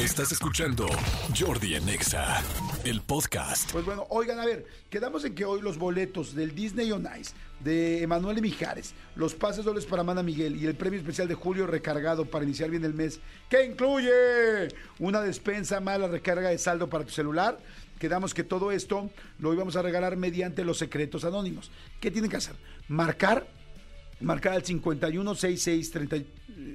Estás escuchando Jordi en Exa, el podcast. Pues bueno, oigan, a ver, quedamos en que hoy los boletos del Disney on Ice de Emanuel y Mijares, los pases dobles para Amanda Miguel y el premio especial de Julio recargado para iniciar bien el mes, que incluye una despensa más la recarga de saldo para tu celular. Quedamos que todo esto lo íbamos a regalar mediante los secretos anónimos. ¿Qué tienen que hacer? Marcar marcar al 516630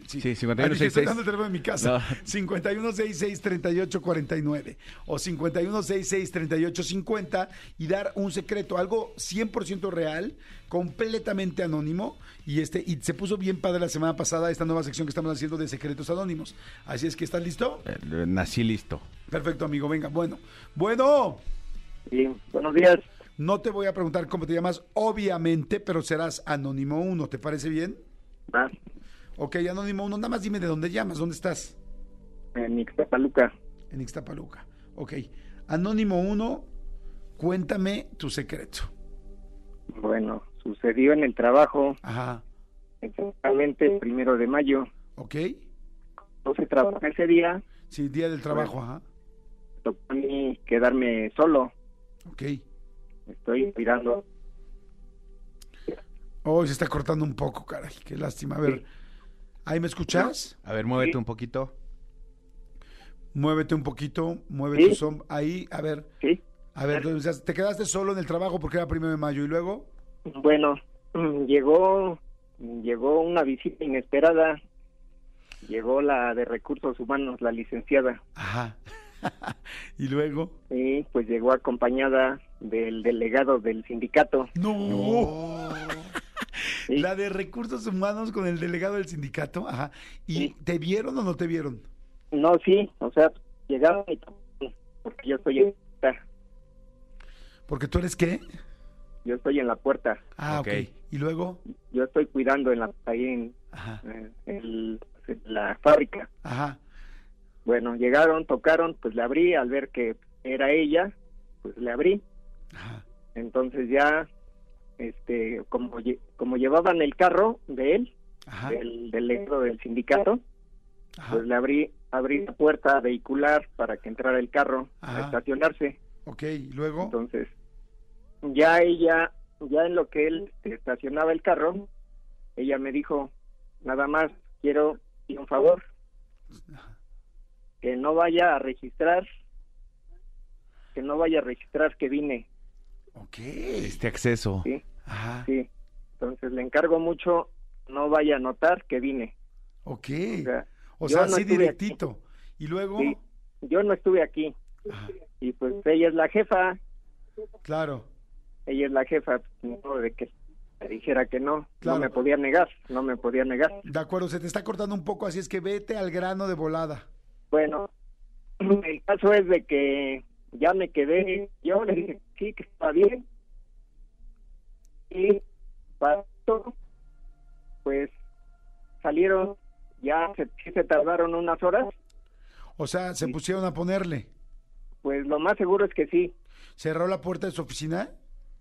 Sí, Ay, 5166. dije, estoy dando el teléfono en mi casa. No. 51663849 o 51663850 y dar un secreto, algo 100% real, completamente anónimo y este y se puso bien padre la semana pasada esta nueva sección que estamos haciendo de secretos anónimos. Así es que ¿estás listo? Eh, Nací listo. Perfecto, amigo, venga. Bueno. Bueno, Sí, buenos días. No te voy a preguntar cómo te llamas, obviamente, pero serás anónimo uno, ¿te parece bien? Ah, Ok, anónimo uno, nada más dime de dónde llamas, ¿dónde estás? en Ixtapaluca. En Ixtapaluca. Ok. Anónimo 1, cuéntame tu secreto. Bueno, sucedió en el trabajo, Ajá. exactamente el primero de mayo. Ok. No se trabaja ese día, Sí, día del trabajo, ajá. me tocó a mí quedarme solo. Ok. Estoy cuidando. Oh, se está cortando un poco, caray. Qué lástima. A ver. ¿Ahí me escuchas? A ver, muévete Sí. un poquito. Muévete un poquito, mueve Sí. tus hombros. Ahí, a ver. Sí, A ver, o sea, te quedaste solo en el trabajo porque era primero de mayo y luego. bueno, llegó, llegó una visita inesperada. Llegó la de recursos humanos, la licenciada. Ajá. y luego. Y pues llegó acompañada del delegado del sindicato. No. Sí. La de recursos humanos con el delegado del sindicato. Ajá. ¿Y Sí. te vieron o no te vieron? No, sí, o sea, llegaron y porque yo estoy en, Porque tú eres qué? yo estoy en la puerta. Ah, ok. ¿Y luego? Yo estoy cuidando en la ahí en, Ajá. eh, el- en la fábrica. Ajá. Bueno, llegaron, tocaron, pues le abrí al ver que era ella, pues le abrí. Ajá. Entonces ya este como como llevaban el carro de él, Ajá. del delegado del sindicato, Ajá. pues le abrí abrí la puerta vehicular para que entrara el carro Ajá. a estacionarse. Ok, ¿y luego? Entonces, ya ella, ya en lo que él estacionaba el carro, ella me dijo, nada más quiero y un favor, que no vaya a registrar, que no vaya a registrar que vine, Ok. Este acceso. ¿sí? Ajá. Sí. Entonces le encargo mucho, no vaya a notar que vine. Ok. O sea, O yo sea, no así directito. Y luego, sí, yo no estuve aquí. Ajá, Y pues ella es la jefa, claro. ella es la jefa, no de que me dijera que no, Claro. no me podía negar, no me podía negar. De acuerdo, se te está cortando un poco, así es que vete al grano de volada. Bueno, el caso es de que ya me quedé, yo le dije sí, que está bien. Y pasó, pues salieron, ya se, se tardaron unas horas, O sea, se pusieron a ponerle. pues lo más seguro es que sí, ¿Cerró la puerta de su oficina?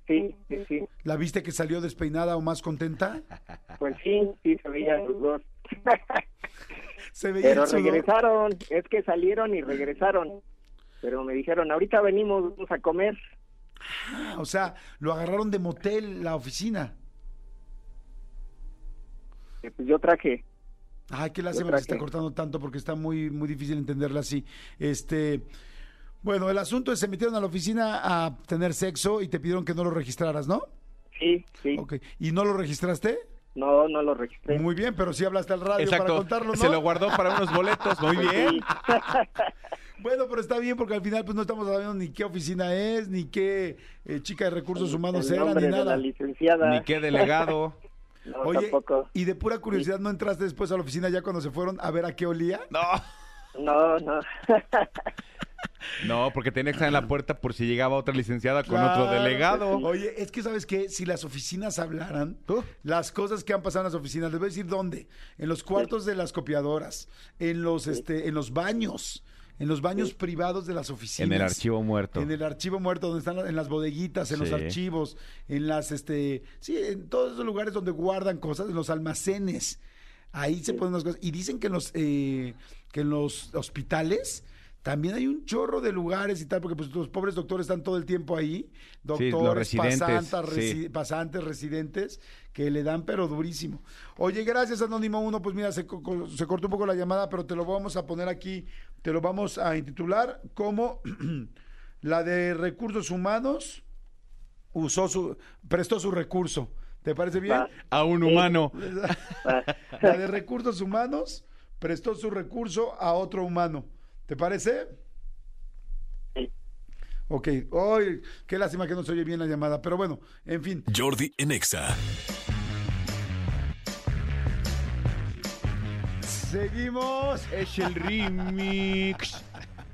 sí, sí, sí, ¿La viste que salió despeinada o más contenta? pues sí, sí se veían los dos. Se veía Pero regresaron, es que salieron y regresaron. Pero me dijeron, ahorita venimos, vamos a comer. Ah, o sea, lo agarraron de motel la oficina. Eh, Pues yo traje, Ay, qué lástima que se está cortando tanto porque está muy, muy difícil entenderla así. Este, bueno, el asunto es se metieron a la oficina a tener sexo y te pidieron que no lo registraras, ¿no? sí, sí, Ok. ¿Y no lo registraste? no, no lo registré. Muy bien, pero sí hablaste al radio para Exacto. contarlo, ¿no? Se lo guardó para unos boletos. Muy bien. Bueno, pero está bien porque al final pues no estamos sabiendo ni qué oficina es, ni qué eh, chica de recursos humanos el era, ni de nada. la licenciada. Ni qué delegado. No, Oye, tampoco. y de pura curiosidad, ¿no entraste después a la oficina ya cuando se fueron a ver a qué olía? No. No, no. No, porque tenía que estar en la puerta por si llegaba otra licenciada con Claro, otro delegado. Oye, es que sabes qué, si las oficinas hablaran, Uh. las cosas que han pasado en las oficinas, les voy a decir dónde, en los cuartos de las copiadoras, en los este, en los baños, en los baños privados de las oficinas. En el archivo muerto. En el archivo muerto, donde están en las bodeguitas, en los archivos, en las, este, sí, en todos esos lugares donde guardan cosas, en los almacenes. Ahí se ponen las cosas. Y dicen que en los, eh, que en los hospitales también hay un chorro de lugares y tal, porque pues los pobres doctores están todo el tiempo ahí, doctores, los residentes, pasantas, sí. resi- pasantes, residentes, que le dan pero durísimo. Oye, gracias Anónimo 1, pues mira, se, se cortó un poco la llamada, pero te lo vamos a poner aquí, te lo vamos a intitular como la de recursos humanos usó su, prestó su recurso. ¿Te parece bien? Va. A un humano. La de recursos humanos prestó su recurso a otro humano. ¿Te parece? Sí. Ok. Ay, qué lástima que no se oye bien la llamada, pero bueno, en fin. Jordi en Seguimos. Es el remix.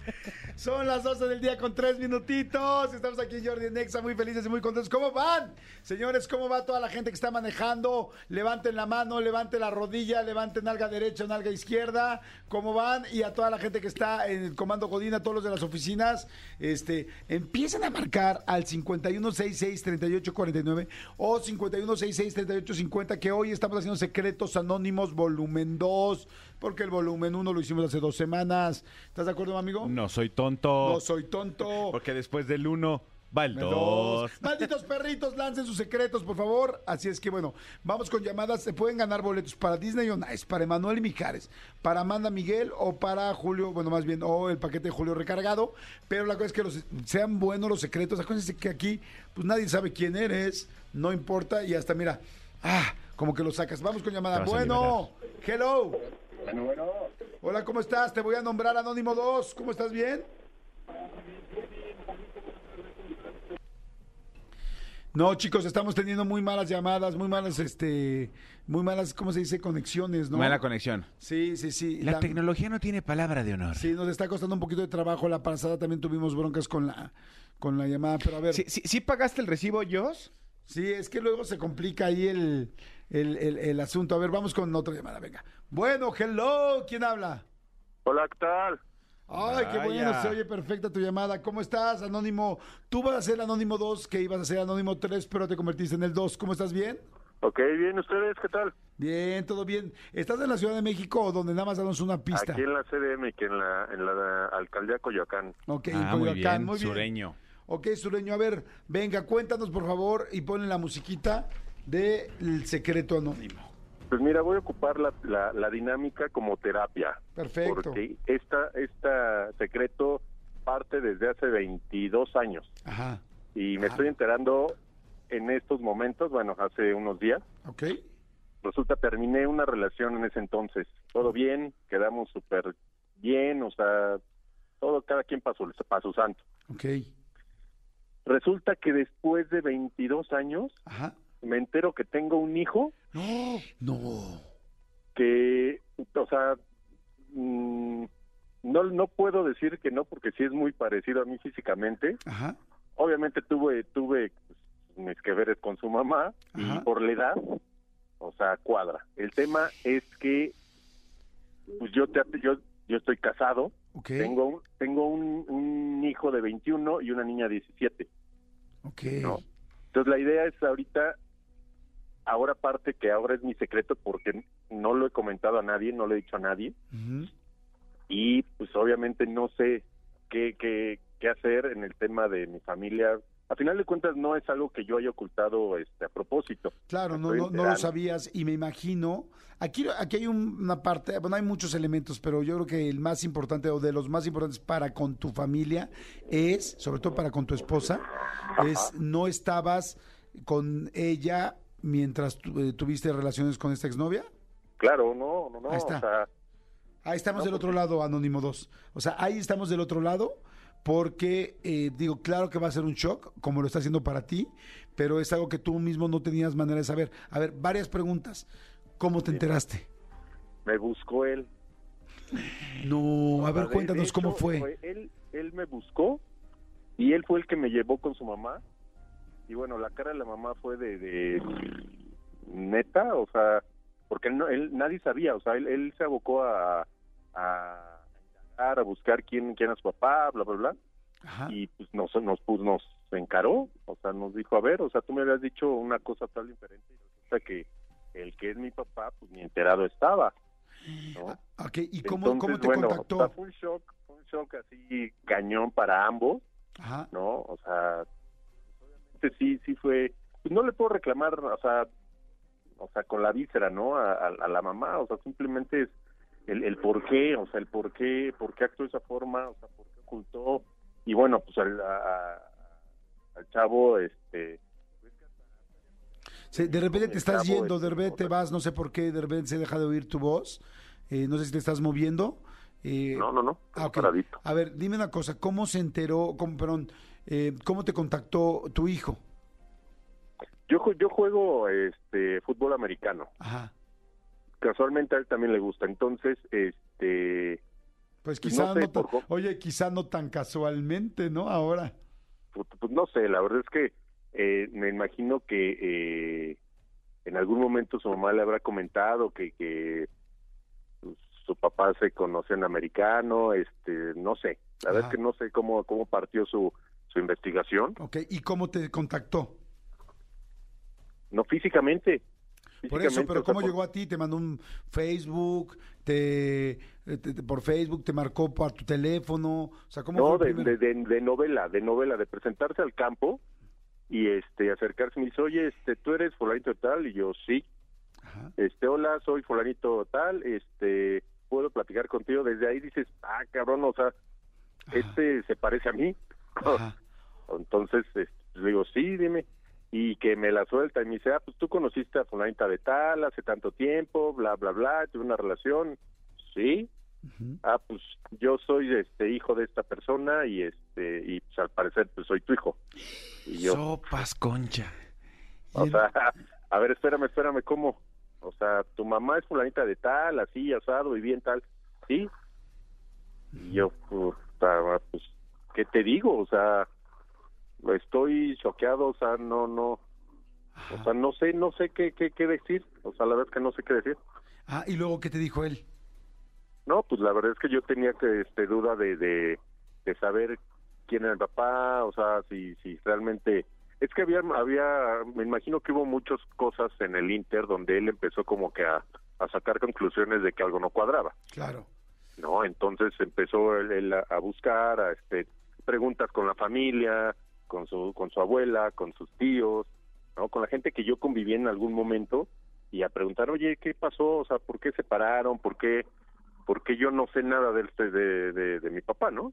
Son las 12 del día con tres minutitos. Estamos aquí en Jordi Nexa, muy felices y muy contentos. ¿Cómo van? Señores, ¿cómo va toda la gente que está manejando? Levanten la mano, levanten la rodilla, levanten nalga derecha, nalga izquierda. ¿Cómo van? Y a toda la gente que está en el comando Godín, a todos los de las oficinas, este, empiecen a marcar al 5166-3849 o 5166-3850, que hoy estamos haciendo Secretos Anónimos Volumen 2, porque el Volumen 1 lo hicimos hace dos semanas. ¿Estás de acuerdo, amigo? No soy tonto. No soy tonto. Porque después del uno va el Dos. dos. Malditos perritos, lancen sus secretos, por favor. Así es que, bueno, vamos con llamadas. Se pueden ganar boletos para Disney on Ice, para Emanuel y Mijares, para Amanda Miguel o para Julio, bueno, más bien, o el paquete de Julio recargado. Pero la cosa es que los, sean buenos los secretos. Acuérdense que aquí, pues nadie sabe quién eres, no importa. Y hasta, mira, ah, como que lo sacas. Vamos con llamada. Bueno, hello. Bueno, bueno. Hola, ¿cómo estás? Te voy a nombrar Anónimo 2. ¿Cómo estás? ¿Bien? No, chicos, estamos teniendo muy malas llamadas, muy malas, este, muy malas, ¿cómo se dice? Conexiones, ¿no? Mala conexión. Sí, sí, sí. La, tecnología no tiene palabra de honor. Sí, nos está costando un poquito de trabajo. La pasada también tuvimos broncas con la, con la llamada, pero a ver. ¿Sí, sí, sí pagaste el recibo, Jos? Sí, es que luego se complica ahí el, el, el- el asunto. A ver, vamos con otra llamada, venga. Bueno, hello, ¿quién habla? Hola, ¿qué tal? Ay, qué Vaya. bueno, se oye perfecta tu llamada. ¿Cómo estás, Anónimo? Tú vas a ser Anónimo 2, que ibas a ser Anónimo 3, pero te convertiste en el 2. ¿Cómo estás? ¿Bien? Ok, bien, ¿ustedes qué tal? Bien, todo bien. ¿Estás en la Ciudad de México o donde nada más danos una pista? Aquí en la CDM, que en la, en la alcaldía Coyoacán. Ok, en ah, muy Coyoacán, bien, muy bien. sureño. Ok, sureño, a ver, venga, cuéntanos por favor y ponle la musiquita de El Secreto Anónimo. Pues mira, voy a ocupar la, la, la dinámica como terapia. Perfecto. Porque esta, esta secreto parte desde hace 22 años. Ajá, Y me Ajá. estoy enterando en estos momentos, bueno, hace unos días. ok. Resulta, terminé una relación en ese entonces. Todo bien, quedamos súper bien, o sea, todo, cada quien para su, pa' su santo. Ok, Resulta que después de 22 años ajá. me entero que tengo un hijo No, no. que, o sea, mm, no, no puedo decir que no porque sí es muy parecido a mí físicamente. Ajá, Obviamente tuve tuve pues, mis que veres con su mamá y por la edad, o sea, cuadra. El tema es que pues yo te, yo yo estoy casado, ok. tengo un, tengo un, un hijo de 21 y una niña de 17. Ok. No. Entonces la idea es ahorita, ahora parte que ahora es mi secreto porque no lo he comentado a nadie, no lo he dicho a nadie y pues obviamente no sé qué, qué, qué hacer en el tema de mi familia. A final de cuentas no es algo que yo haya ocultado este a propósito. Claro, no, no, no lo sabías y me imagino. Aquí, aquí hay un- una parte, bueno, hay muchos elementos, pero yo creo que el más importante o de los más importantes para con tu familia es, sobre todo para con tu esposa, es no estabas con ella mientras tu- eh, tuviste relaciones con esta exnovia. Claro, no, no, no. Ahí está. O sea, Ahí estamos No, del otro lado, Anónimo 2. O sea, ahí estamos del otro lado porque, eh, digo, claro que va a ser un shock, como lo está haciendo para ti, pero es algo que tú mismo no tenías manera de saber. A ver, varias preguntas. ¿Cómo te enteraste? me buscó él. No, a ver, cuéntanos cómo fue. Él, él me buscó y él fue el que me llevó con su mamá. Y bueno, la cara de la mamá fue de, de neta, o sea, porque él, no, él nadie sabía, o sea, él, él se abocó a, a indagar, a buscar quién, quién es su papá, bla, bla, bla. Ajá. Y pues nos, nos, pues, nos encaró, o sea, nos dijo, a ver, o sea, tú me habías dicho una cosa tal diferente y resulta que el que es mi papá, pues ni enterado estaba. ¿no? Ok, ¿y cómo, Entonces, cómo te bueno, contactó? o sea, fue un shock, fue un shock así cañón para ambos, Ajá. ¿no? O sea, obviamente sí, sí fue, pues no le puedo reclamar, o sea, o sea, con la víscera, ¿no? A, a- a la mamá, o sea, simplemente es el, el por qué, o sea, el por qué, por qué actuó de esa forma, o sea, por qué ocultó, y bueno, pues al, a- al chavo, este, Sí, de repente te estás yendo, de este, repente te vas, no sé por qué, de repente se deja de oír tu voz. Eh, no sé si te estás moviendo. Eh, no, no, no, ah. A ver, dime una cosa, ¿cómo se enteró, cómo, perdón, eh, cómo te contactó tu hijo? Yo, yo juego este fútbol americano. Ajá. Casualmente a él también le gusta. Entonces, este, Pues No quizá no, sé, tan- por co- oye, quizá no tan casualmente, ¿no? Ahora. pues, pues, no sé, la verdad es que eh, me imagino que eh, en algún momento su mamá le habrá comentado que, que pues, su papá se conoce en americano, este, no sé. La verdad es que no sé cómo, cómo partió su, su investigación. Ok, ¿y cómo te contactó? No físicamente. Por eso, pero o sea, ¿cómo por- llegó a ti? ¿Te mandó un Facebook? Te, te- te- ¿Por Facebook? ¿Te marcó por tu teléfono? O sea, ¿cómo No, fue de, de, de- de novela, de novela, de presentarse al campo y este acercarse y me dice, oye, este, tú eres fulanito tal, y yo, sí, Ajá. este, hola, soy fulanito tal, este, puedo platicar contigo, desde ahí dices, ah, cabrón, o sea, Ajá. este se parece a mí, Ajá. entonces, este, le digo, sí, dime, y que me la suelta, y me dice, ah, pues tú conociste a fulanita de tal, hace tanto tiempo, bla, bla, bla, tuve una relación, sí, ah, pues yo soy este hijo de esta persona y este y pues al parecer pues soy tu hijo. Y yo, Sopas, concha. o el- sea, a ver, espérame, espérame, ¿cómo? O sea, tu mamá es fulanita de tal, así, asado y bien tal, ¿sí? Y yo, puta, pues, ¿qué te digo? O sea, estoy choqueado, o sea, no, no, o sea, no sé, no sé qué, qué, qué decir, o sea, la verdad es que no sé qué decir. Ah, ¿y luego qué te dijo él? No, pues la verdad es que yo tenía que este duda de, de, de saber quién era el papá, o sea, si si realmente es que había había me imagino que hubo muchas cosas en el Inter donde él empezó como que a, a sacar conclusiones de que algo no cuadraba, Claro. ¿no? Entonces empezó él, él a, a buscar a este preguntas con la familia, con su con su abuela, con sus tíos, ¿no? Con la gente que yo conviví en algún momento y a preguntar, "Oye, ¿qué pasó? O sea, ¿por qué se separaron? ¿Por qué porque yo no sé nada de, este, de, de, de mi papá, ¿no?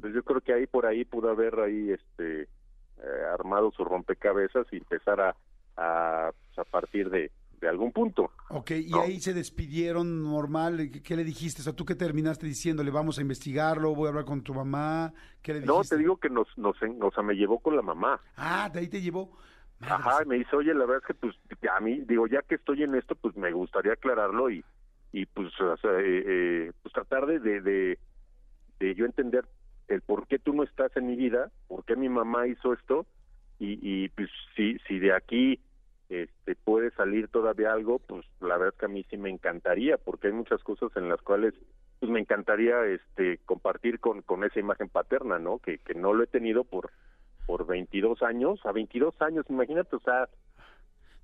Pues yo creo que ahí por ahí pudo haber ahí este eh, armado su rompecabezas y empezar a, a, pues, a partir de, de algún punto. Ok, y No. ahí se despidieron normal. ¿Qué, qué le dijiste? O sea, ¿tú qué terminaste diciéndole? Vamos a investigarlo, voy a hablar con tu mamá. ¿Qué le dijiste? No, te digo que nos, nos, o sea, me llevó con la mamá. Ah, de ahí te llevó. Ajá, y me dice, oye, la verdad es que pues a mí, digo, ya que estoy en esto, pues me gustaría aclararlo y, y pues, o sea, eh, eh, pues tratar de, de, de, de yo entender el por qué tú no estás en mi vida, por qué mi mamá hizo esto y, y pues si, si de aquí este puede salir todavía algo, pues la verdad es que a mí sí me encantaría, porque hay muchas cosas en las cuales pues me encantaría este compartir con, con esa imagen paterna, ¿no? Que, que no lo he tenido por por 22 años, a 22 años, imagínate, o sea,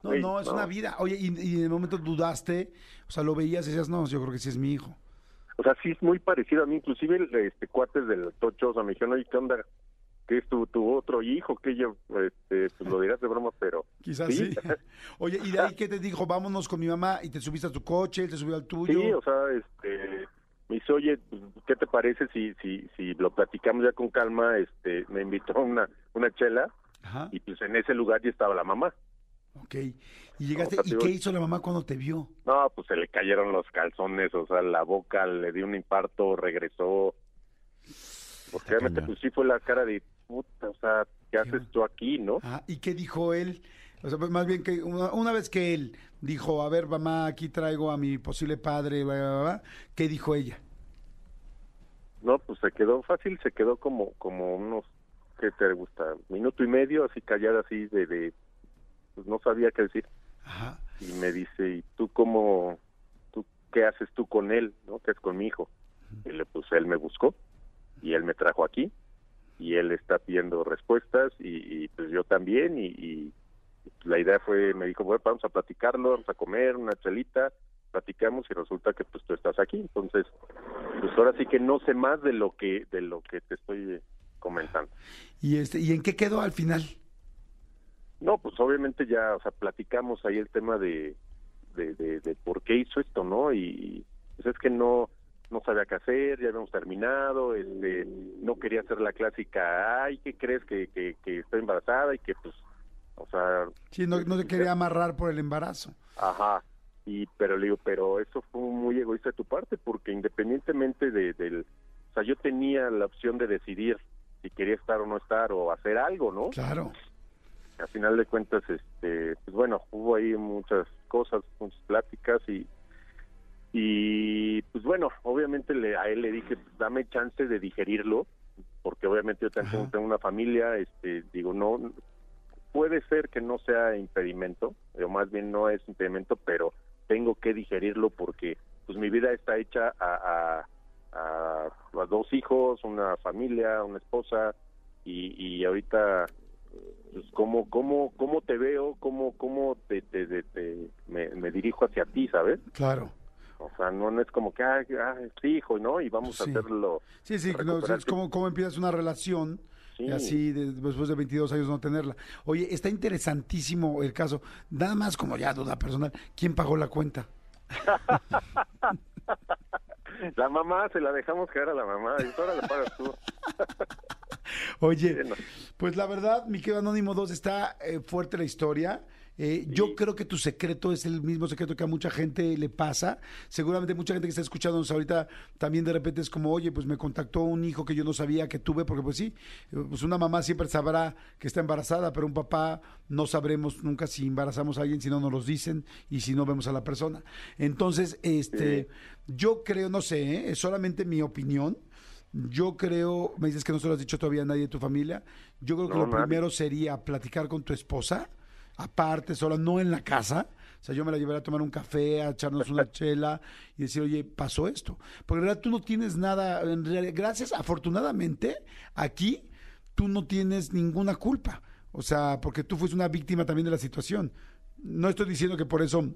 No, no, es no. una vida. Oye, y, y en el momento dudaste, o sea, lo veías y decías, no, yo creo que sí es mi hijo. O sea, sí es muy parecido a mí, inclusive el, este cuates del Tocho, o sea, me dijeron, oye, ¿qué onda? ¿Qué es tu, tu otro hijo? Que yo, este, pues lo dirás de broma, pero... Quizás sí. Sí. Oye, ¿y de ahí qué te dijo? Vámonos con mi mamá y te subiste a tu coche, él te subió al tuyo. Sí, o sea, este, me dice, oye, ¿qué te parece si, si, si lo platicamos ya con calma? Este, me invitó a una, una chela Ajá, y pues en ese lugar ya estaba la mamá. ok. Y llegaste, o sea, ¿y qué hizo la mamá cuando te vio? No, pues se le cayeron los calzones, o sea, la boca le dio un infarto, regresó. Porque cañón. pues sí fue la cara de puta, o sea, ¿qué haces tú aquí, no? Ah, ¿y qué dijo él? O sea, pues más bien que una, una vez que él dijo, a ver, mamá, aquí traigo a mi posible padre, bla, bla, bla, ¿qué dijo ella? No, pues se quedó fácil, se quedó como como unos, ¿qué te gusta? Minuto y medio, así callada, así de, de pues no sabía qué decir. Ajá. Y me dice, ¿y tú cómo, tú qué haces tú con él, no? ¿Qué es con mi hijo? Y le pues él me buscó y él me trajo aquí y él está pidiendo respuestas y, y, pues yo también y, y la idea fue, me dijo, bueno, vamos a platicarlo, vamos a comer una chelita platicamos y resulta que pues tú estás aquí. Entonces, pues ahora sí que no sé más de lo que de lo que te estoy eh, comentando. ¿Y, este, ¿Y en qué quedó al final? No, pues obviamente ya, o sea, platicamos ahí el tema de, de, de, de por qué hizo esto, ¿no? Y pues es que no no sabía qué hacer, ya habíamos terminado, este, no quería hacer la clásica, ay, ¿qué crees que, que, que estoy embarazada? Y que pues, o sea... Sí, no, no se quería amarrar por el embarazo. Ajá, y pero le digo, pero eso fue muy egoísta de tu parte, porque independientemente de, del... O sea, yo tenía la opción de decidir si quería estar o no estar, o hacer algo, ¿no? Claro. Al final de cuentas, este, pues bueno, hubo ahí muchas cosas, muchas pláticas y y pues bueno, obviamente le, a él le dije, pues, dame chance de digerirlo, porque obviamente yo también Ajá. tengo una familia, este, digo, no, puede ser que no sea impedimento, o más bien no es impedimento, pero tengo que digerirlo porque pues mi vida está hecha a, a, a, a dos hijos, una familia, una esposa, y, y ahorita pues cómo cómo cómo te veo cómo cómo te, te, te- te- me, me dirijo hacia ti sabes Claro. O sea no, no es como que ah, ah, hijo no y vamos Sí. a hacerlo Sí, sí, no, es como, como empiezas una relación Sí. y así de- después de 22 años no tenerla. Oye, está interesantísimo el caso. Nada más como ya duda personal, ¿quién pagó la cuenta? la mamá se la dejamos caer a la mamá y ahora la pagas tú Oye, pues la verdad, mi querido Anónimo 2, está eh, fuerte la historia. Eh, Yo creo que tu secreto es el mismo secreto que a mucha gente le pasa. Seguramente mucha gente que está escuchándonos ahorita también de repente es como, oye, pues me contactó un hijo que yo no sabía que tuve, porque pues sí, pues una mamá siempre sabrá que está embarazada, pero un papá no sabremos nunca si embarazamos a alguien si no nos los dicen y si no vemos a la persona. Entonces, este, yo creo, no sé, ¿eh? es solamente mi opinión. Yo creo, me dices que no se lo has dicho todavía a nadie de tu familia. Yo creo que lo nadie. primero sería platicar con tu esposa, aparte, sola, no en la casa. O sea, yo me la llevaré a tomar un café, a echarnos una chela y decir, oye, pasó esto. Porque en realidad tú no tienes nada, en realidad, gracias, afortunadamente, aquí tú no tienes ninguna culpa. O sea, porque tú fuiste una víctima también de la situación. No estoy diciendo que por eso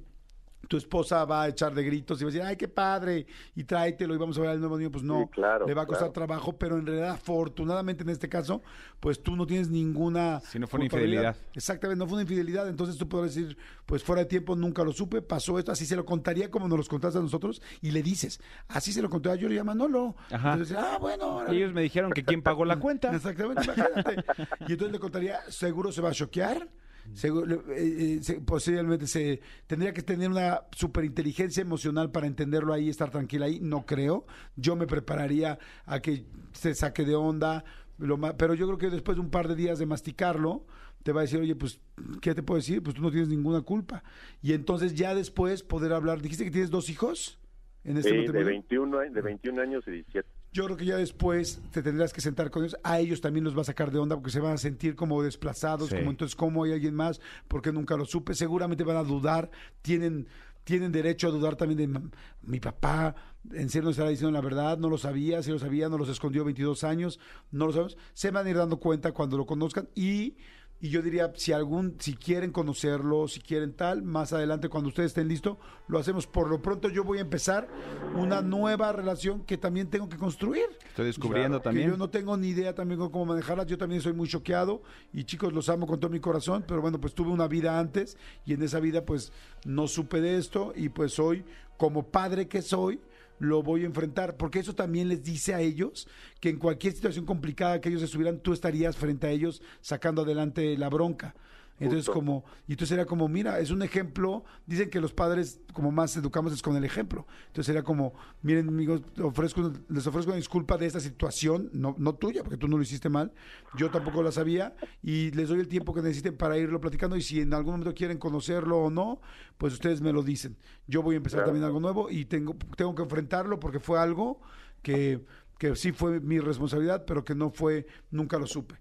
tu esposa va a echar de gritos y va a decir, ay, qué padre, y tráetelo y vamos a ver al nuevo niño. Pues no, Sí, claro, le va a costar claro. trabajo, pero en realidad, afortunadamente en este caso, pues tú no tienes ninguna. Si no fue una infidelidad. Exactamente, no fue una infidelidad. Entonces tú podrás decir, pues fuera de tiempo nunca lo supe, pasó esto, así se lo contaría como nos los contaste a nosotros y le dices, así se lo conté a yo le Manolo. Ajá. Entonces, ah, bueno, órale. Ellos me dijeron que quién pagó la cuenta. Exactamente, imagínate. Y entonces le contaría, seguro se va a choquear. Seguro, eh, eh, se- posiblemente se tendría que tener una superinteligencia emocional para entenderlo ahí, estar tranquila ahí. No creo. Yo me prepararía a que se saque de onda. Lo ma- pero yo creo que después de un par de días de masticarlo, te va a decir, oye, pues, ¿qué te puedo decir? Pues tú no tienes ninguna culpa. Y entonces ya después poder hablar. ¿Dijiste que tienes dos hijos? En este Sí, de matrimonio? 21 a- de 21 años y 17 Yo creo que ya después te tendrás que sentar con ellos. A ellos también los va a sacar de onda porque se van a sentir como desplazados, Sí. como entonces, ¿cómo hay alguien más? Porque nunca lo supe. Seguramente van a dudar. Tienen, tienen derecho a dudar también de "Mam- mi papá. En serio no estará diciendo la verdad, no lo sabía, si lo sabía, no los escondió 22 años, no lo sabemos. Se van a ir dando cuenta cuando lo conozcan y y yo diría, si algún, si quieren conocerlo, si quieren tal, más adelante cuando ustedes estén listos, lo hacemos. Por lo pronto yo voy a empezar una nueva relación que también tengo que construir. Estoy descubriendo también. yo no tengo ni idea también cómo manejarla. Yo también soy muy choqueado y chicos, los amo con todo mi corazón, pero bueno, pues tuve una vida antes y en esa vida pues no supe de esto y pues hoy, como padre que soy, lo voy a enfrentar, porque eso también les dice a ellos que en cualquier situación complicada que ellos estuvieran, tú estarías frente a ellos sacando adelante la bronca. Entonces, Justo. como, y entonces era como, mira, es un ejemplo, dicen que los padres como más educamos es con el ejemplo. Entonces era como, miren amigos, ofrezco, les ofrezco una disculpa de esta situación, no, no tuya, porque tú no lo hiciste mal, yo tampoco la sabía, y les doy el tiempo que necesiten para irlo platicando, y si en algún momento quieren conocerlo o no, pues ustedes me lo dicen. Yo voy a empezar Claro. también algo nuevo y tengo, tengo que enfrentarlo porque fue algo que, que sí fue mi responsabilidad, pero que no fue, nunca lo supe.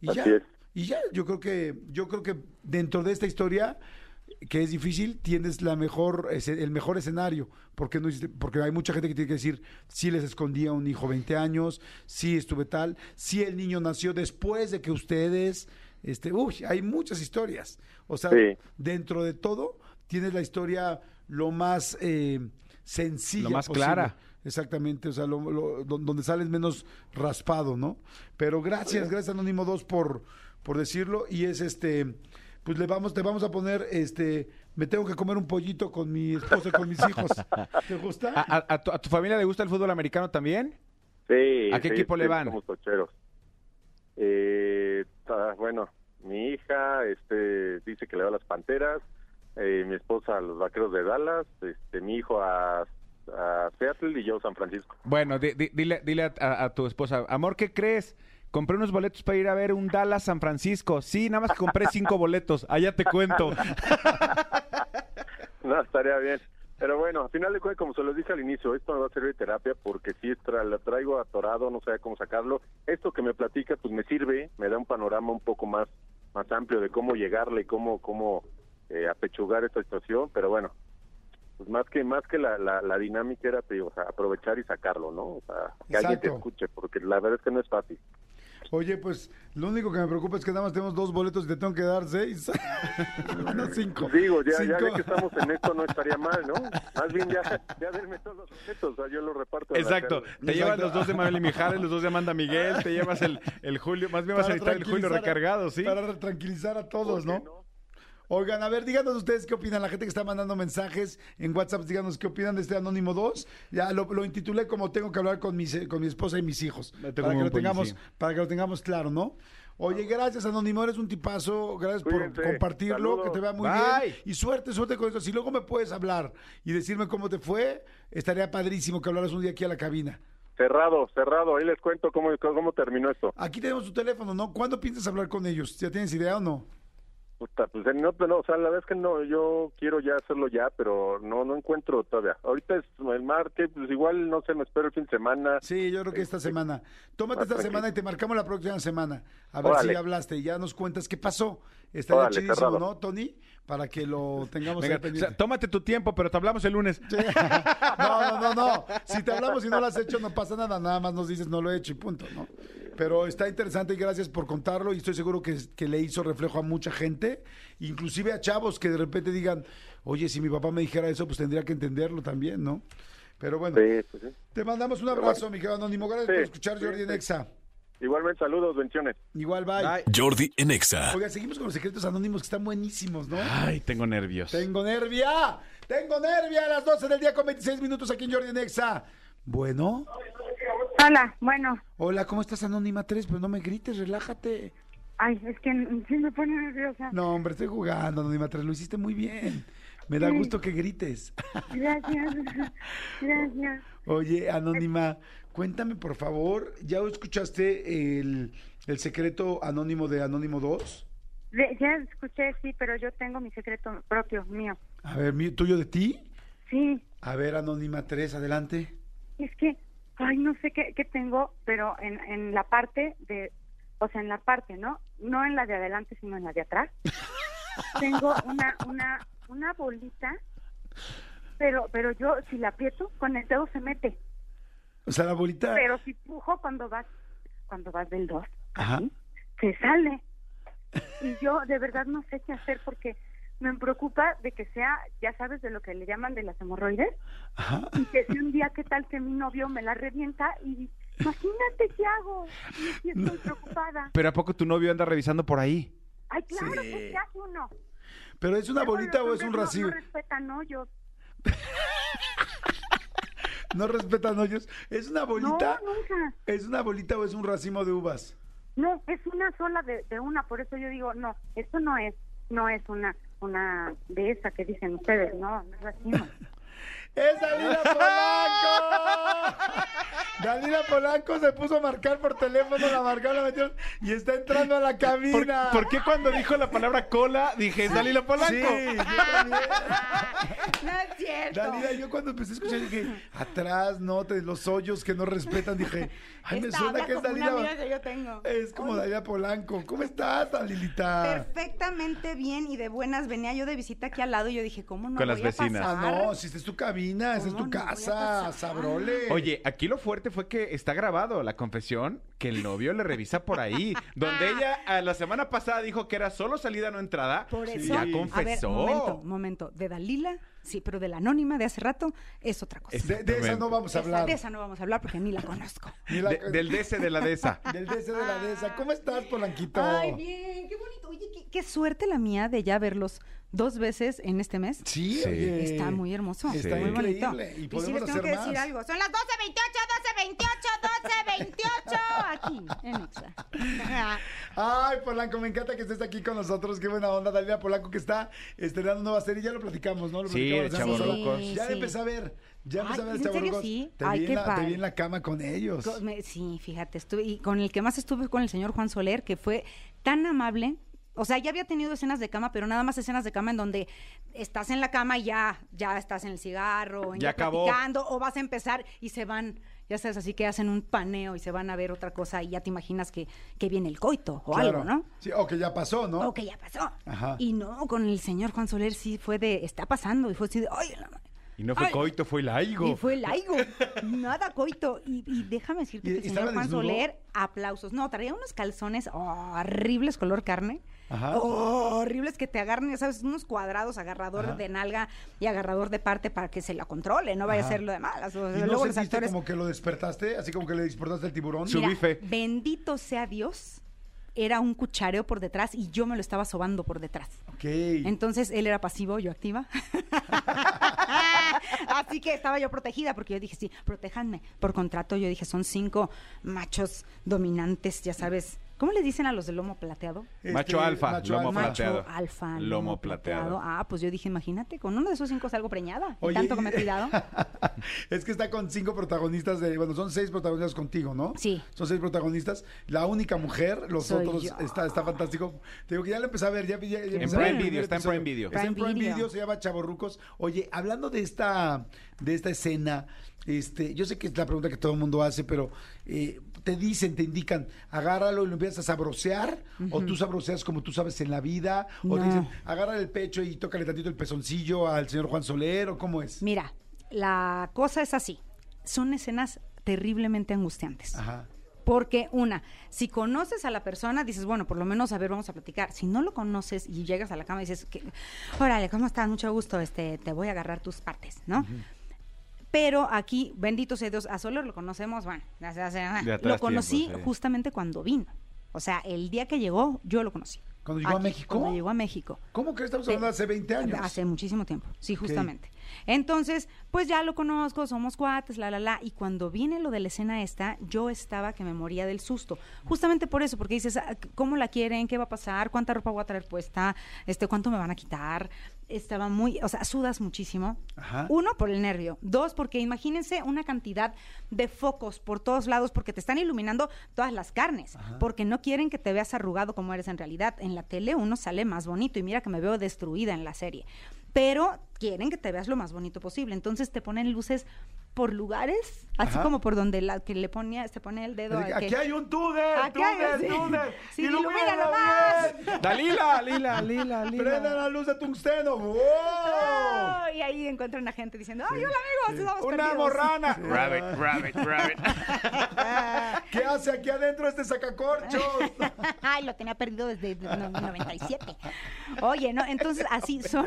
Y Así ya, es. Y ya, yo creo que, yo creo que dentro de esta historia, que es difícil, tienes la mejor, el mejor escenario. Porque no porque hay mucha gente que tiene que decir, sí les escondía a un hijo 20 años, sí estuve tal, sí el niño nació después de que ustedes, este, uy, hay muchas historias. O sea, Sí. dentro de todo, tienes la historia lo más eh, sencilla. Lo más posible. clara. Exactamente, o sea, lo- lo- don- donde sales menos raspado, ¿no? Pero gracias, gracias Anónimo 2 por, por decirlo. Y es este, pues le vamos, te vamos a poner, este, me tengo que comer un pollito con mi esposa y con mis hijos. ¿Te gusta? ¿A, a- a tu, a tu familia le gusta el fútbol americano también? Sí. ¿A qué sí, equipo le van? Somos tocheros. Eh, ta- bueno, mi hija este, dice que le va a las Panteras, eh, mi esposa a los Vaqueros de Dallas, este, mi hijo a, a Seattle y yo a San Francisco. Bueno, di- di- dile, dile a, a- a tu esposa, amor, ¿qué crees? Compré unos boletos para ir a ver un Dallas San Francisco. Sí, nada más que compré cinco boletos. Allá te cuento. No, estaría bien. Pero bueno, al final de cuentas, como se los dije al inicio, esto me va a servir de terapia porque si tra lo traigo atorado, no sé cómo sacarlo. Esto que me platica, pues me sirve, me da un panorama un poco más más amplio de cómo llegarle, cómo cómo eh, apechugar esta situación. Pero bueno, pues más que más que la, la, la dinámica era o sea, aprovechar y sacarlo, ¿no? O sea, que alguien te Exacto. escuche, porque la verdad es que no es fácil. Oye, pues lo único que me preocupa es que nada más tenemos dos boletos y te tengo que dar seis. no, cinco. Digo, ya, ya Cinco. de que estamos en esto no estaría mal, ¿no? Más bien ya, ya denme todos los boletos, o sea, yo los reparto. Exacto. Te llevas los dos de Manuel y Mijares, los dos de Amanda Miguel, te llevas el, el Julio, más bien vas a necesitar el Julio recargado, ¿sí? Para tranquilizar a todos, ¿Por qué ¿no? Oigan, a ver, díganos ustedes qué opinan. La gente que está mandando mensajes en WhatsApp, díganos qué opinan de este Anónimo 2. Ya lo, lo intitulé como tengo que hablar con, mis, eh, con mi esposa y mis hijos. Para que, lo tengamos, para que lo tengamos claro, ¿no? Oye, gracias Anónimo, eres un tipazo. Gracias por compartirlo, Saludos. que te vea muy Bye. bien. Y suerte, suerte con eso. Si luego me puedes hablar y decirme cómo te fue, estaría padrísimo que hablaras un día aquí a la cabina. Cerrado, cerrado. Ahí les cuento cómo, cómo terminó esto. Aquí tenemos tu teléfono, ¿no? ¿Cuándo piensas hablar con ellos? ¿Ya tienes idea o no? Puta, pues eh, no, no, o sea, la verdad es que no, yo quiero ya hacerlo ya, pero no, no encuentro todavía. Ahorita es el martes, pues igual, no sé, me espero el fin de semana. Sí, yo creo que esta semana. Tómate esta semana y te marcamos la próxima semana. A ver Órale. si hablaste y ya nos cuentas qué pasó. Estaría Órale, chidísimo, cerrado. ¿no, Tony? Para que lo tengamos Venga, ahí o pendiente. sea, tómate tu tiempo, pero te hablamos el lunes. Sí. No, no, no, no. Si te hablamos y no lo has hecho, no pasa nada. Nada más nos dices no lo he hecho y punto, ¿no? Pero está interesante y gracias por contarlo y estoy seguro que, que le hizo reflejo a mucha gente, inclusive a chavos que de repente digan, oye, si mi papá me dijera eso, pues tendría que entenderlo también, ¿no? Pero bueno, Sí, pues sí. te mandamos un abrazo, mi querido Anónimo. Gracias Sí, por escuchar sí, Jordi sí. Nexa. Igualmente, saludos, bendiciones. Igual, bye. Jordi en Exa. Oiga, seguimos con los secretos anónimos que están buenísimos, ¿no? Ay, tengo nervios. Tengo nervia, tengo nervia a las 12 del día con 26 minutos aquí en Jordi Nexa. Bueno, Hola, bueno. hola, ¿cómo estás, Anónima 3? Pero no me grites, relájate. Ay, es que sí me pone nerviosa. No, hombre, estoy jugando, Anónima 3, lo hiciste muy bien. Me da Sí. gusto que grites. Gracias. Gracias. Oye, Anónima, cuéntame, por favor, ¿ya escuchaste el, el secreto anónimo de Anónimo 2? De- ya escuché, sí, pero yo tengo mi secreto propio, mío. A ver, ¿mi- ¿tuyo de ti? Sí, A ver, Anónima 3, adelante. es que, ay, no sé qué, qué tengo, pero en, en la parte de, o sea, en la parte, ¿no? No en la de adelante, sino en la de atrás. tengo una, una, una bolita, pero, pero yo, si la aprieto, con el dedo se mete. O sea, la bolita... Pero si pujo cuando vas, cuando vas del 2, Ajá. se sale. Y yo de verdad no sé qué hacer porque me preocupa de que sea, ya sabes, de lo que le llaman de las hemorroides, Ajá. y que si un día, ¿qué tal que mi novio me la revienta? Y imagínate qué hago. Y sí estoy preocupada. Pero ¿a poco tu novio anda revisando por ahí? Ay, claro, pues ¿qué hace uno? ¿Pero es una bolita o es un hombres no- racimo? No, respetan hoyos. No respetan hoyos. ¿Es una bolita? No, nunca. ¿Es una bolita o es un racimo de uvas? No, es una sola de, de una, por eso yo digo, no, esto no es, no es una, una de esa que dicen ustedes, no, no es racimo. ¡Es Dalila Polanco! Dalila Polanco se puso a marcar por teléfono, la marcaron, la metieron y está entrando a la ¿Por, cabina. por qué cuando dijo la palabra cola dije es Dalila Polanco? Sí, yo también. No es cierto. Dalila, yo cuando empecé a escuchar dije, atrás, no, te, los hoyos que no respetan, dije, ay, me suena que es una Dalila. que yo tengo. Es como Dalila Polanco. ¿Cómo estás, Dalilita? Perfectamente bien y de buenas. Venía yo de visita aquí al lado y yo dije, ¿cómo no Con las a vecinas. Ah, no, si es tu cabina, esa es tu ¿Cómo no voy a casa, sabrole. Oye, aquí lo fuerte fue que está grabado la confesión que el novio le revisa por ahí. Donde ella a la semana pasada dijo que era solo salida, no entrada. Por eso, ya a ver, confesó. momento, momento. De Dalila Sí, pero de la anónima de hace rato es otra cosa. Es- De, de esa no vamos a Esa- hablar. de esa no vamos a hablar porque ni la conozco. Ni la- De- del DS de la DESA. Del DC de la DESA. ¿Cómo estás, Polanquito? Ay, bien, qué bonito. Oye, qué, qué suerte la mía de ya verlos dos veces en este mes. Sí. Está muy hermoso, Está muy bonito. Y podemos les tengo hacer que decir algo. Son las 12.28, 12.28, 12.28 aquí en Exa. Ay, Polanco, me encanta que estés aquí con nosotros. Qué buena onda, Dalila Polanco, que está estrenando nueva serie. Ya lo platicamos, ¿no? Lo Sí, platicamos Chavorrucos. pasada. Ya Sí. empecé a ver. Ya empecé Ay, a ver ¿en serio Chavorrucos. sí? Te, Ay, vi qué en la, te vi en la cama con ellos. Me- Sí, fíjate, estuve, y con el que más estuve con el señor Juan Soler, que fue tan amable. O sea, ya había tenido escenas de cama, pero nada más escenas de cama en donde estás en la cama y ya, ya estás en el cigarro, Ya acabó. platicando, o vas a empezar y se van, ya sabes, así que hacen un paneo y se van a ver otra cosa y ya te imaginas que, que viene el coito o Claro. algo, ¿no? Sí, o que ya pasó, ¿no? O que ya pasó. Ajá. Y no, con el señor Juan Soler sí fue de, está pasando, y fue así de, ay, la Y no fue Ay. coito, fue laigo. y fue laigo. Nada coito. Y, y déjame decirte ¿Y- que el señor Juan desnudo? Soler, aplausos. No, traía unos calzones horribles color carne. Ajá. Horribles que te agarran, ya sabes, unos cuadrados, agarrador Ajá. de nalga y agarrador de parte para que se la controle, no vaya Ajá. a ser lo de malas. O- ¿Y no luego los actores. como que lo despertaste? Así como que le despertaste el tiburón. Su Mira, bife. bendito sea Dios, era un cuchareo por detrás y yo me lo estaba sobando por detrás. Ok. Entonces él era pasivo, yo activa. Así que estaba yo protegida porque yo dije, sí, protéjanme. Por contrato yo dije, son cinco machos dominantes, ya sabes. ¿Cómo le dicen a los del lomo plateado? Este, Macho alfa, macho lomo alfa. plateado. Macho alfa, Lomo plateado. Ah, pues yo dije, imagínate, con uno de esos cinco salgo preñada. Y Oye, tanto que me he cuidado. es que está con cinco protagonistas de, bueno, son seis protagonistas contigo, ¿no? Sí. Son seis protagonistas. La única mujer, los Soy otros, yo. está, está fantástico. Te digo que ya lo empecé a ver, ya, ya- ya empecé a Prime Video, está en. Prime Video. Está en Prime Video. Se llama Chavorrucos. Oye, hablando de esta, de esta escena, este, yo sé que es la pregunta que todo el mundo hace, pero eh, te dicen, te indican, agárralo y lo empiezas a sabrosear, o tú sabroseas como tú sabes en la vida, o te dicen, agarra el pecho y tócale tantito el pezoncillo al señor Juan Soler, o cómo es. Mira, la cosa es así. Son escenas terriblemente angustiantes. Ajá. Porque una, si conoces a la persona, dices, bueno, por lo menos, a ver, vamos a platicar. Si no lo conoces y llegas a la cama y dices, que, órale, ¿cómo estás? Mucho gusto, este, te voy a agarrar tus partes, ¿no? Pero aquí, bendito sea Dios, a Soler lo conocemos, bueno, hace- lo conocí tiempo, sí. justamente cuando vino. O sea, el día que llegó, yo lo conocí. ¿Cuando llegó a México? Cuando llegó a México. ¿Cómo que estamos hablando de hace 20 años? Hace muchísimo tiempo, sí, justamente. Entonces, pues ya lo conozco, somos cuates, la, la, la. Y cuando viene lo de la escena esta, yo estaba que me moría del susto. Justamente por eso, porque dices, ah, ¿cómo la quieren? ¿Qué va a pasar? ¿Cuánta ropa voy a traer puesta? Este, ¿Cuánto me van a quitar? Estaba muy, o sea, sudas muchísimo. Ajá. Uno, por el nervio. Dos, porque imagínense una cantidad de focos por todos lados, porque te están iluminando todas las carnes, porque no quieren que te veas arrugado como eres en realidad. En la tele uno sale más bonito y mira que me veo destruida en la serie. Pero quieren que te veas lo más bonito posible. Entonces te ponen luces por lugares, así Ajá. como por donde la que le ponía, se pone el dedo. al que- Aquí hay un túnel, Aquí hay- sí. túnel. Sí, Ilumínalo más. Dalila, Lila, Lila, Prende Lila. la luz de tungsteno. ¡Wow! ¡Oh! Y ahí encuentran a gente diciendo, ¡ay, hola amigos! Estamos Una perdidos". morrana. Rabbit, rabbit, rabbit. ¿Qué hace aquí adentro este sacacorchos? Ay, lo tenía perdido desde no- 97. Oye, ¿no? Entonces, así son,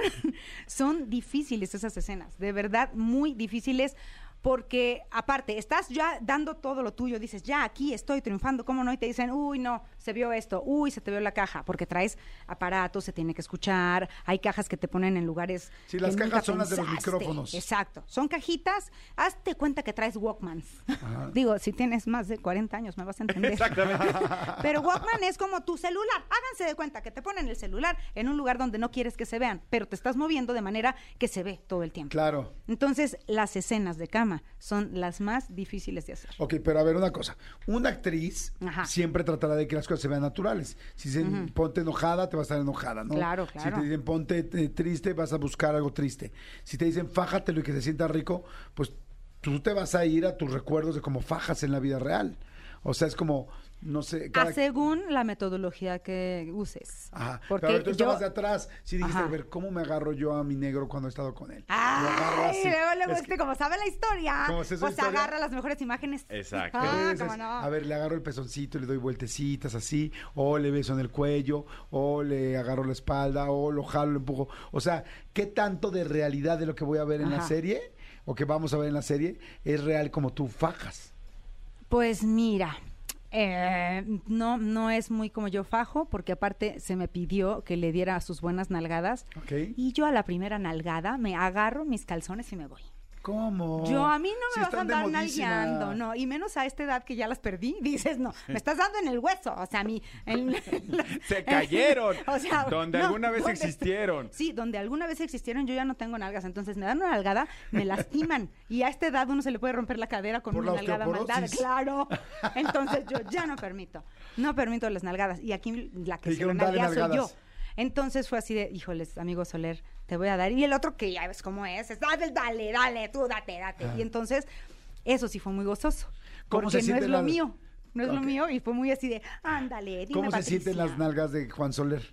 son difíciles esas escenas, de verdad, muy difíciles. Porque, aparte, estás ya dando todo lo tuyo, dices, ya aquí estoy triunfando, ¿cómo no? Y te dicen, uy, no, se vio esto, uy, se te vio la caja, porque traes aparatos, se tiene que escuchar, hay cajas que te ponen en lugares. Sí, las que cajas nunca son las de los micrófonos. Exacto, son cajitas, hazte cuenta que traes Walkmans. Digo, si tienes más de 40 años, me vas a entender. Exactamente. Pero Walkman es como tu celular. Háganse de cuenta que te ponen el celular en un lugar donde no quieres que se vean, pero te estás moviendo de manera que se ve todo el tiempo. Claro. Entonces, las escenas de cama son las más difíciles de hacer. Ok, pero a ver una cosa. Una actriz Ajá. siempre tratará de que las cosas se vean naturales. Si dicen ponte enojada, te vas a estar enojada, ¿no? Claro, Si claro. te dicen ponte eh, triste, vas a buscar algo triste. Si te dicen fájatelo y que se sienta rico, pues tú te vas a ir a tus recuerdos de cómo fajas en la vida real. O sea, es como no sé, Ah, según la metodología que uses. Ajá, Porque pero a ver, tú yo- estabas de atrás. Sí dijiste, Ajá. a ver, ¿cómo me agarro yo a mi negro cuando he estado con él? Ay, así. luego, luego, Es este, que- como sabe la historia, Como pues historia. agarra las mejores imágenes. Exacto. Ah, Entonces, cómo no. A ver, le agarro el pezoncito y le doy vueltecitas así, o le beso en el cuello, o le agarro la espalda, o lo jalo, lo empujo. O sea, ¿qué tanto de realidad de lo que voy a ver en la serie, o que vamos a ver en la serie, es real como tú fajas? Pues mira, eh, no, no es muy como yo fajo, porque aparte se me pidió que le diera sus buenas nalgadas. Y yo a la primera nalgada me agarro mis calzones y me voy. ¿Cómo? Yo a mí no Si me vas a andar nalgueando, no, y menos a esta edad que ya las perdí, dices, no, me estás dando en el hueso, o sea, a mí... en- Se cayeron. O sea, donde no, alguna vez donde- existieron. Sí, donde alguna vez existieron, yo ya no tengo nalgas, entonces me dan una nalgada, me lastiman, y a esta edad uno se le puede romper la cadera con Por una nalgada mal dada, osteoporosis. claro, entonces yo ya no permito, no permito las nalgadas, y aquí la que se lo dijeron, "Dale nalguea soy yo. Nalgadas". Entonces fue así de, híjoles, amigo Soler, te voy a dar. Y el otro que ya ves cómo es, es dale, dale, dale, tú date, date. Y entonces, eso sí fue muy gozoso. ¿Cómo se Porque no siente es lo mío. No es lo mío. Y fue muy así de, ándale, dime ¿Cómo se Patricia". sienten las nalgas de Juan Soler?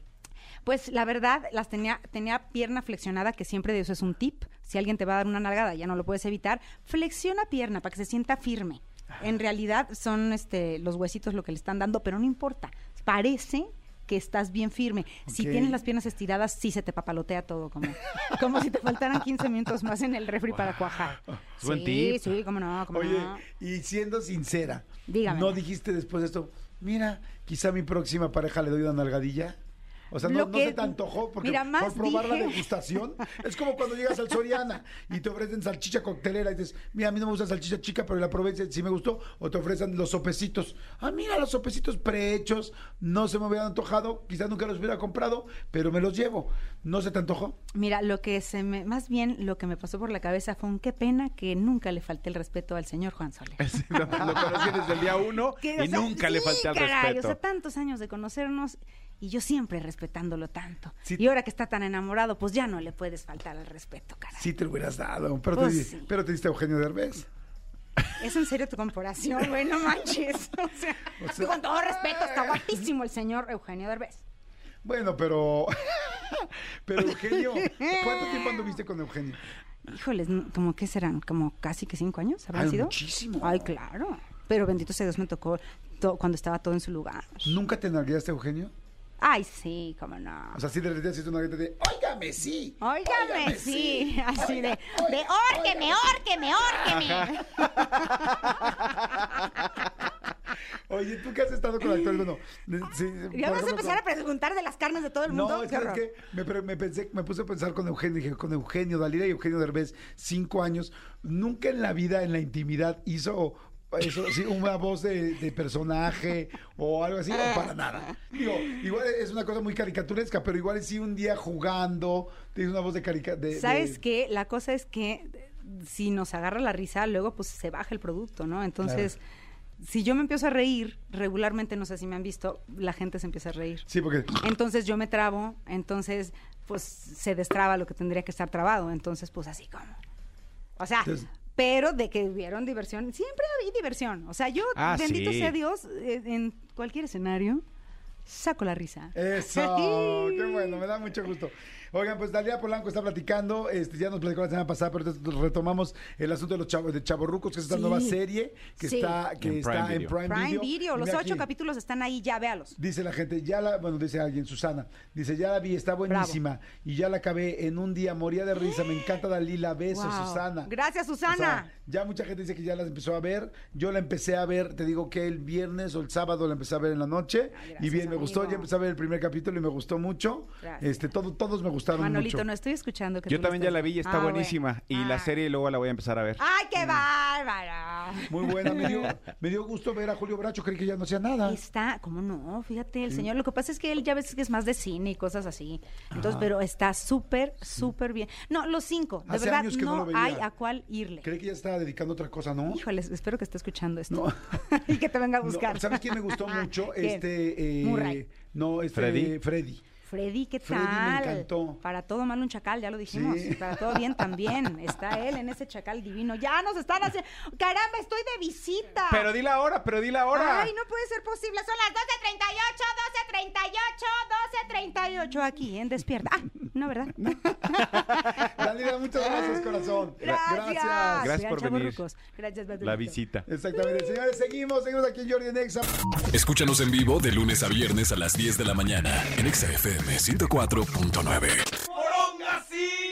Pues la verdad, las tenía, tenía pierna flexionada, que siempre de eso es un tip. Si alguien te va a dar una nalgada, ya no lo puedes evitar. Flexiona pierna para que se sienta firme. En realidad son este, los huesitos lo que le están dando, pero no importa. Parece que estás bien firme. Si tienes las piernas estiradas, sí se te papalotea todo, como, como si te faltaran 15 minutos más en el refri para cuajar. Buen sí, tip. sí, cómo no, cómo Oye, no. y siendo sincera, Dígame. ¿no dijiste después de esto, mira, quizá a mi próxima pareja le doy una nalgadilla? O sea, ¿no, Lo no que- se te antojó? Porque Mira, más por probar la degustación, es como cuando llegas al Soriana y te ofrecen salchicha coctelera y dices, mira, a mí no me gusta salchicha chica, pero la probé sí me gustó. O te ofrecen los sopecitos. Ah, mira, los sopecitos prehechos, no se me hubieran antojado, quizás nunca los hubiera comprado, pero me los llevo. ¿No se te antojó? Mira, lo que se me, más bien lo que me pasó por la cabeza fue un qué pena que nunca le falté el respeto al señor Juan Soler. Sí, lo, lo conocí desde el día uno Que, y o sea, nunca le falté al caray, respeto. O sea, tantos años de conocernos y yo siempre respetándolo tanto. Sí. Y ahora que está tan enamorado, pues ya no le puedes faltar al respeto, caray. Sí te lo hubieras dado, pero, Pues te, sí. pero te diste a Eugenio Derbez. ¿Es en serio tu comparación, güey? No manches. O sea, O sea- con todo respeto, está guapísimo el señor Eugenio Derbez. Bueno, pero. pero Eugenio, ¿cuánto tiempo anduviste con Eugenio? Híjoles, ¿como qué serán? ¿Como casi que cinco años habrán Ay, sido? muchísimo. Ay, claro. Pero bendito sea Dios, me tocó to- cuando estaba todo en su lugar. ¿Nunca te nalgueaste, Eugenio? Ay, sí, cómo no. O sea, sí de repente hacías una grita de, óigame, sí. Óigame, sí, así de, Oiga- de órqueme, órqueme, órqueme. Oye, ¿tú qué has estado con actores? Bueno, de- sí, ¿Ya vas a empezar a preguntar de las carnes de todo el mundo? No, es que, me, pensé, me puse a pensar con Eugenio, dije, con Eugenio Dalila y Eugenio Derbez, cinco años, nunca en la vida, en la intimidad, hizo eso, sí, una voz de, de personaje o algo así, o para nada. Digo, igual es una cosa muy caricaturesca, pero igual sí un día jugando, tienes una voz de caricatura. ¿Sabes qué? La cosa es que si nos agarra la risa, luego pues se baja el producto, ¿no? Entonces, si yo me empiezo a reír, regularmente, no sé si me han visto, la gente se empieza a reír. Sí, porque Entonces yo me trabo, entonces pues se destraba lo que tendría que estar trabado, entonces pues así como. O sea, Entonces- pero de que hubieron diversión, siempre hay diversión. O sea, yo, Ah, bendito sí. sea Dios, eh, en cualquier escenario, saco la risa. Eso, qué bueno, me da mucho gusto. Oigan, pues Dalia Polanco está platicando, este, ya nos platicó la semana pasada, pero retomamos el asunto de los chavos, de Chavorrucos, que es esta Sí. nueva serie que Sí. está, que En está Prime en Video. Prime, Prime Video. Video, Y los ocho aquí, capítulos están ahí, ya véalos. Dice la gente, ya la, bueno, dice alguien, Susana, dice, ya la vi, está buenísima, y ya la acabé en un día, moría de risa, me encanta Dalila, besos, Wow. Susana. Gracias, O Susana. sea, ya mucha gente dice que ya las empezó a ver. Yo la empecé a ver, te digo que el viernes o el sábado la empecé a ver en la noche. Ay, y bien, me gustó. Ya empecé a ver el primer capítulo y me gustó mucho. Gracias. Este, todo, todos me gustaron Manolito, mucho. no estoy escuchando que Yo también ya la vi y está Ah, bueno. buenísima. Y la Ah. serie luego la voy a empezar a ver. ¡Ay, qué bárbara! Muy buena. Me dio, me dio gusto ver a Julio Bracho. Creí que ya no hacía nada. Está, ¿cómo no? Fíjate, el señor, lo que pasa es que él ya ves que es más de cine y cosas así. Entonces, pero está súper, súper bien. No, los cinco, de Hace verdad, años que no no, lo veía. hay a cuál irle. Creí que ya estaba dedicando a otra cosa, ¿no? Híjoles, espero que esté escuchando esto. No. y que te venga a No, buscar. ¿Sabes quién me gustó mucho? ¿Quién? este. eh, Murray. No, este. ¿Freddy? Freddy. Freddy, ¿qué Freddy, me tal? encantó. Para todo mal un chacal, ya lo dijimos. Sí. Para todo bien también. Está él en ese chacal divino. Ya nos están haciendo. Caramba, estoy de visita. Pero di la hora, pero di la hora. Ay, no puede ser posible. Son las 12.38, 12.38, 12.38 aquí en Despierta. Ah, no, ¿verdad? Dalila, muchas gracias, corazón. Gracias. Gracias por Vean, venir. Gracias, La Badulito. visita. Exactamente. Señores, seguimos, seguimos aquí en Jordi en Exa. Escúchanos en vivo de lunes a viernes a las 10 de la mañana en Exa FM 104.9.